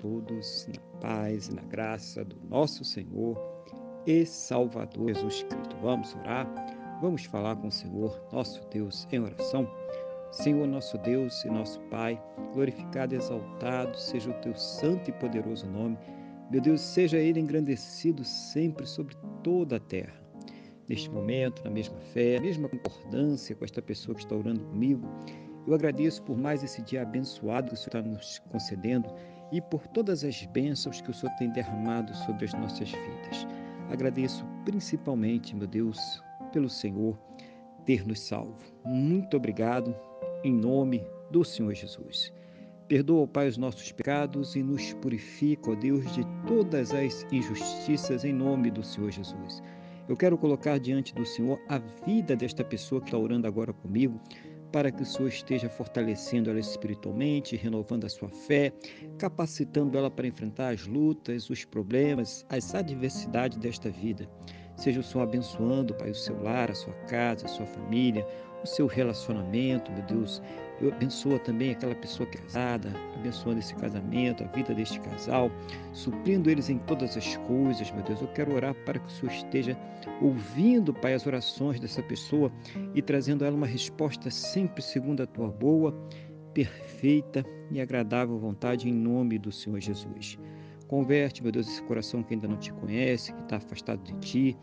todos na paz e na graça do nosso Senhor e Salvador Jesus Cristo. Vamos orar, vamos falar com o Senhor, nosso Deus, em oração. Senhor, nosso Deus e nosso Pai, glorificado e exaltado seja o teu santo e poderoso nome. Meu Deus, seja ele engrandecido sempre sobre toda a terra. Neste momento, na mesma fé, na mesma concordância com esta pessoa que está orando comigo, eu agradeço por mais esse dia abençoado que o Senhor está nos concedendo e por todas as bênçãos que o Senhor tem derramado sobre as nossas vidas. Agradeço principalmente, meu Deus, pelo Senhor ter nos salvo. Muito obrigado, em nome do Senhor Jesus. Perdoa, Pai, os nossos pecados e nos purifica, ó Deus, de todas as injustiças, em nome do Senhor Jesus. Eu quero colocar diante do Senhor a vida desta pessoa que está orando agora comigo para que o Senhor esteja fortalecendo ela espiritualmente, renovando a sua fé, capacitando ela para enfrentar as lutas, os problemas, as adversidades desta vida. Seja o Senhor abençoando, Pai, o seu lar, a sua casa, a sua família, o seu relacionamento, meu Deus. Eu abençoa também aquela pessoa casada, abençoando esse casamento, a vida deste casal, suprindo eles em todas as coisas, meu Deus. Eu quero orar para que o Senhor esteja ouvindo, Pai, as orações dessa pessoa e trazendo a ela uma resposta sempre segundo a tua boa, perfeita e agradável vontade, em nome do Senhor Jesus. Converte, meu Deus, esse coração que ainda não te conhece, que está afastado de ti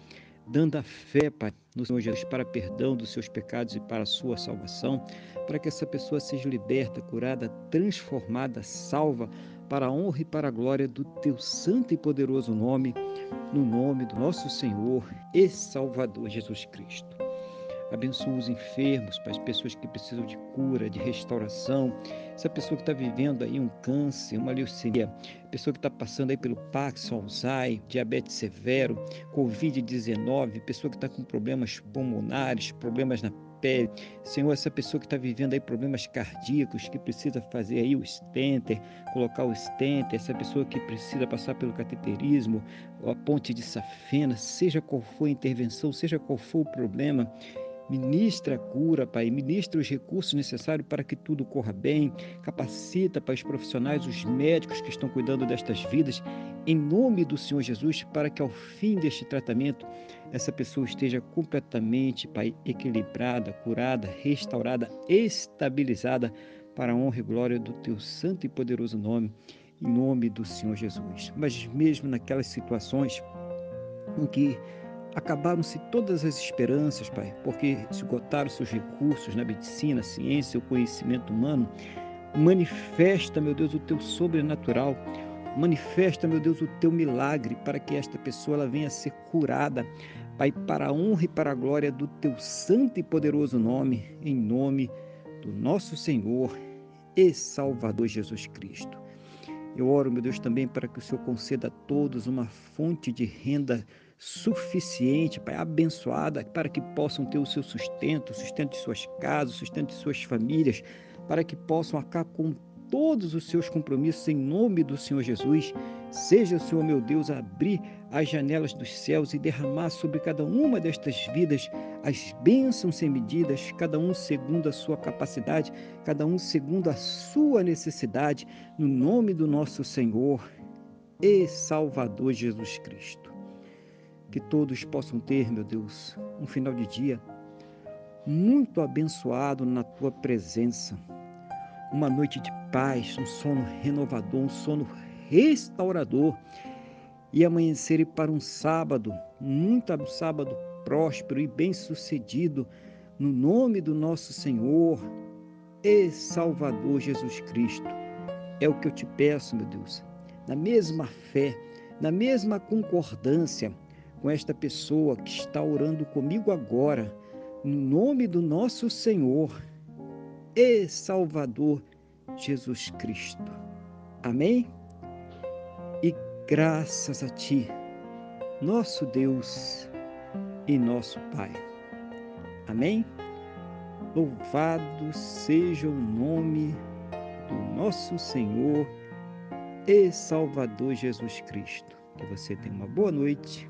dando a fé, Pai, no Senhor Jesus, para perdão dos seus pecados e para a sua salvação, para que essa pessoa seja liberta, curada, transformada, salva, para a honra e para a glória do teu santo e poderoso nome, no nome do nosso Senhor e Salvador Jesus Cristo. Abençoa os enfermos, Pai, as pessoas que precisam de cura, de restauração. Essa pessoa que está vivendo aí um câncer, uma leucemia, pessoa que está passando aí pelo Parkinson, Alzheimer, diabetes severo, Covid-19, pessoa que está com problemas pulmonares, problemas na pele. Senhor, essa pessoa que está vivendo aí problemas cardíacos, que precisa fazer aí o stenter, colocar o stenter, essa pessoa que precisa passar pelo cateterismo, a ponte de safena, seja qual for a intervenção, seja qual for o problema, Ministra a cura, Pai, ministra os recursos necessários para que tudo corra bem, capacita, Pai, os profissionais, os médicos que estão cuidando destas vidas, em nome do Senhor Jesus, para que ao fim deste tratamento essa pessoa esteja completamente, Pai, equilibrada, curada, restaurada, estabilizada para a honra e glória do Teu santo e poderoso nome, em nome do Senhor Jesus. Mas mesmo naquelas situações em que Acabaram-se todas as esperanças, Pai, porque esgotaram seus recursos na medicina, ciência, o conhecimento humano. Manifesta, meu Deus, o teu sobrenatural. Manifesta, meu Deus, o teu milagre para que esta pessoa ela venha a ser curada, Pai, para a honra e para a glória do teu santo e poderoso nome, em nome do nosso Senhor e Salvador Jesus Cristo. Eu oro, meu Deus, também para que o Senhor conceda a todos uma fonte de renda suficiente, Pai, abençoada, para que possam ter o seu sustento, o sustento de suas casas, o sustento de suas famílias, para que possam acabar com todos os seus compromissos em nome do Senhor Jesus. Seja o Senhor, meu Deus, abrir as janelas dos céus e derramar sobre cada uma destas vidas as bênçãos sem medidas, cada um segundo a sua capacidade, cada um segundo a sua necessidade, no nome do nosso Senhor e Salvador Jesus Cristo. Que todos possam ter, meu Deus, um final de dia muito abençoado na tua presença. Uma noite de paz, um sono renovador, um sono restaurador. E amanhecer para um sábado, muito um sábado próspero e bem-sucedido, no nome do nosso Senhor e Salvador Jesus Cristo. É o que eu te peço, meu Deus, na mesma fé, na mesma concordância com esta pessoa que está orando comigo agora, no nome do nosso Senhor e Salvador Jesus Cristo. Amém? E graças a Ti, nosso Deus e nosso Pai. Amém? Louvado seja o nome do nosso Senhor e Salvador Jesus Cristo. Que você tenha uma boa noite